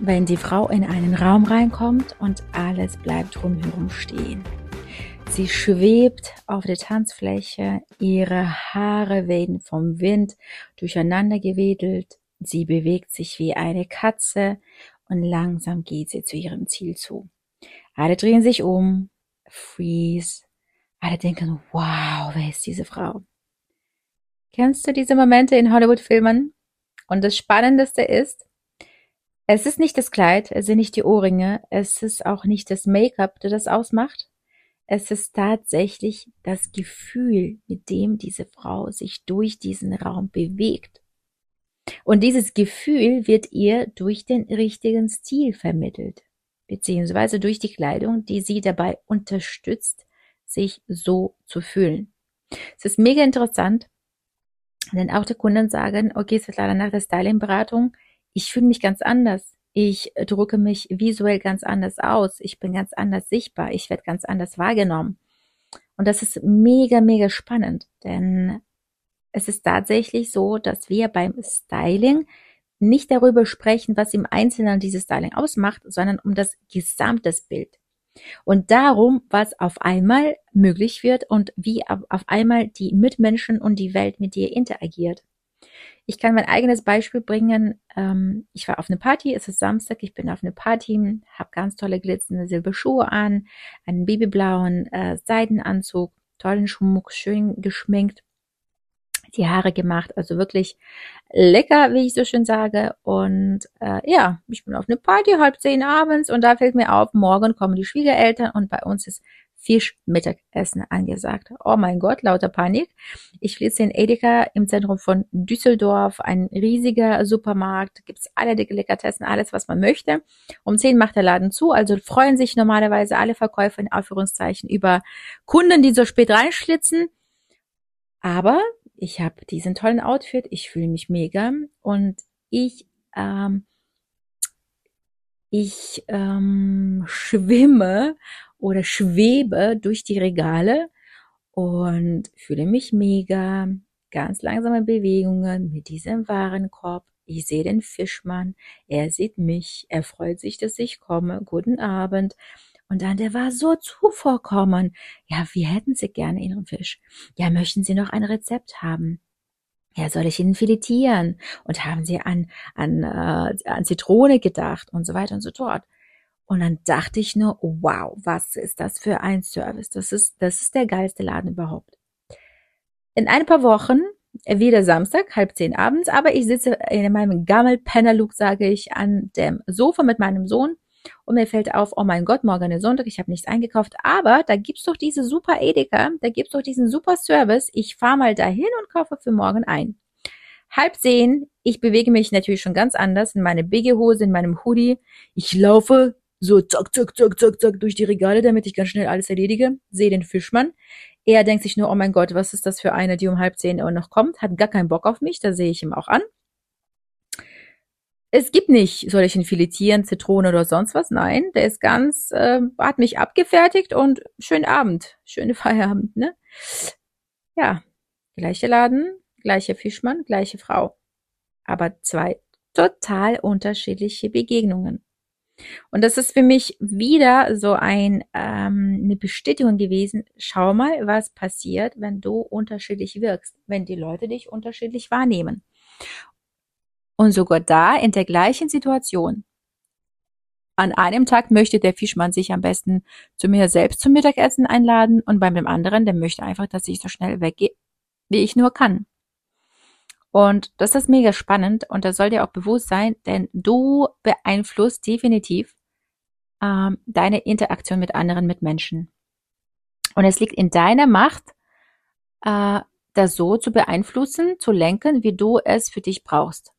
wenn die Frau in einen Raum reinkommt und alles bleibt drumherum stehen? Sie schwebt auf der Tanzfläche, ihre Haare werden vom Wind durcheinander gewedelt, sie bewegt sich wie eine Katze und langsam geht sie zu ihrem Ziel zu. Alle drehen sich um, freeze, alle denken, wow, wer ist diese Frau? Kennst du diese Momente in Hollywood-Filmen? Und das Spannendste ist, es ist nicht das Kleid, es sind nicht die Ohrringe, es ist auch nicht das Make-up, das das ausmacht. Es ist tatsächlich das Gefühl, mit dem diese Frau sich durch diesen Raum bewegt. Und dieses Gefühl wird ihr durch den richtigen Stil vermittelt, beziehungsweise durch die Kleidung, die sie dabei unterstützt, sich so zu fühlen. Es ist mega interessant, denn auch die Kunden sagen, okay, leider nach der Styling-Beratung, ich fühle mich ganz anders. Ich drücke mich visuell ganz anders aus. Ich bin ganz anders sichtbar. Ich werde ganz anders wahrgenommen. Und das ist mega, mega spannend, denn es ist tatsächlich so, dass wir beim Styling nicht darüber sprechen, was im Einzelnen dieses Styling ausmacht, sondern um das gesamte Bild. Und darum, was auf einmal möglich wird und wie auf einmal die Mitmenschen und die Welt mit dir interagiert. Ich kann mein eigenes Beispiel bringen. Ähm, ich war auf eine Party, es ist Samstag, ich bin auf eine Party, habe ganz tolle glitzernde Silberschuhe an, einen babyblauen äh, Seidenanzug, tollen Schmuck, schön geschminkt, die Haare gemacht, also wirklich lecker, wie ich so schön sage. Und äh, ja, ich bin auf eine Party, halb zehn abends und da fällt mir auf, morgen kommen die Schwiegereltern und bei uns ist Fischmittagessen angesagt. Oh mein Gott, lauter Panik. Ich flitze in Edeka im Zentrum von Düsseldorf, ein riesiger Supermarkt, gibt's alle Delikatessen, alles, was man möchte. Um 10 macht der Laden zu, also freuen sich normalerweise alle Verkäufer in Anführungszeichen über Kunden, die so spät reinschlitzen. Aber ich habe diesen tollen Outfit, ich fühle mich mega und ich ähm, ich ähm, schwimme oder schwebe durch die Regale und fühle mich mega. Ganz langsame Bewegungen mit diesem Warenkorb. Ich sehe den Fischmann, er sieht mich, er freut sich, dass ich komme. Guten Abend. Und dann, der war so zuvorkommen. Ja, wie hätten Sie gerne Ihren Fisch? Ja, möchten Sie noch ein Rezept haben? Ja, soll ich Ihnen filetieren? Und haben Sie an, an, äh, an Zitrone gedacht und so weiter und so fort. Und dann dachte ich nur, wow, was ist das für ein Service? Das ist, das ist der geilste Laden überhaupt. In ein paar Wochen, wieder Samstag, halb zehn abends, aber ich sitze in meinem Gammel-Penner-Look, sage ich, an dem Sofa mit meinem Sohn und mir fällt auf, oh mein Gott, morgen ist Sonntag, ich habe nichts eingekauft, aber da gibt's doch diese super Edeka, da gibt's doch diesen super Service, ich fahre mal dahin und kaufe für morgen ein. Halb zehn, ich bewege mich natürlich schon ganz anders in meine Biggie-Hose, in meinem Hoodie. Ich laufe so zack, zack, zack, zack, zack durch die Regale, damit ich ganz schnell alles erledige, sehe den Fischmann. Er denkt sich nur, oh mein Gott, was ist das für eine, die um halb zehn Uhr noch kommt, hat gar keinen Bock auf mich, da sehe ich ihm auch an. Es gibt nicht, soll ich ihn filetieren, Zitrone oder sonst was? Nein, der ist ganz, äh, hat mich abgefertigt und schönen Abend, schöne Feierabend, ne? Ja, gleiche Laden, gleicher Fischmann, gleiche Frau. Aber zwei total unterschiedliche Begegnungen. Und das ist für mich wieder so ein, ähm, eine Bestätigung gewesen. Schau mal, was passiert, wenn du unterschiedlich wirkst, wenn die Leute dich unterschiedlich wahrnehmen. Und sogar da in der gleichen Situation. An einem Tag möchte der Fischmann sich am besten zu mir selbst zum Mittagessen einladen und beim dem anderen, der möchte einfach, dass ich so schnell weggehe, wie ich nur kann. Und das ist mega spannend und das soll dir auch bewusst sein, denn du beeinflusst definitiv ähm, deine Interaktion mit anderen Mitmenschen. Und es liegt in deiner Macht, äh, das so zu beeinflussen, zu lenken, wie du es für dich brauchst.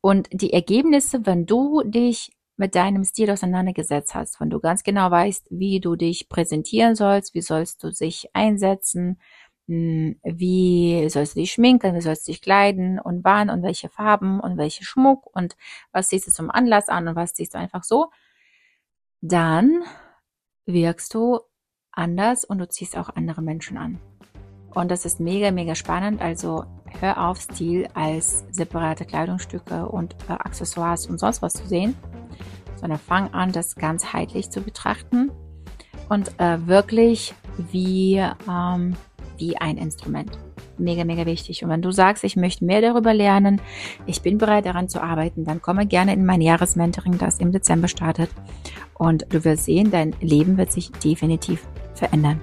Und die Ergebnisse, wenn du dich mit deinem Stil auseinandergesetzt hast, wenn du ganz genau weißt, wie du dich präsentieren sollst, wie sollst du dich einsetzen, wie sollst du dich schminken, wie sollst du dich kleiden und wann und welche Farben und welche Schmuck und was ziehst du zum Anlass an und was ziehst du einfach so, dann wirkst du anders und du ziehst auch andere Menschen an. Und das ist mega, mega spannend. Also hör auf, Stil als separate Kleidungsstücke und äh, Accessoires und sonst was zu sehen, sondern fang an, das ganzheitlich zu betrachten und äh, wirklich wie, ähm, wie ein Instrument. Mega, mega wichtig. Und wenn du sagst, ich möchte mehr darüber lernen, ich bin bereit daran zu arbeiten, dann komme gerne in mein Jahresmentoring, das im Dezember startet. Und du wirst sehen, dein Leben wird sich definitiv verändern.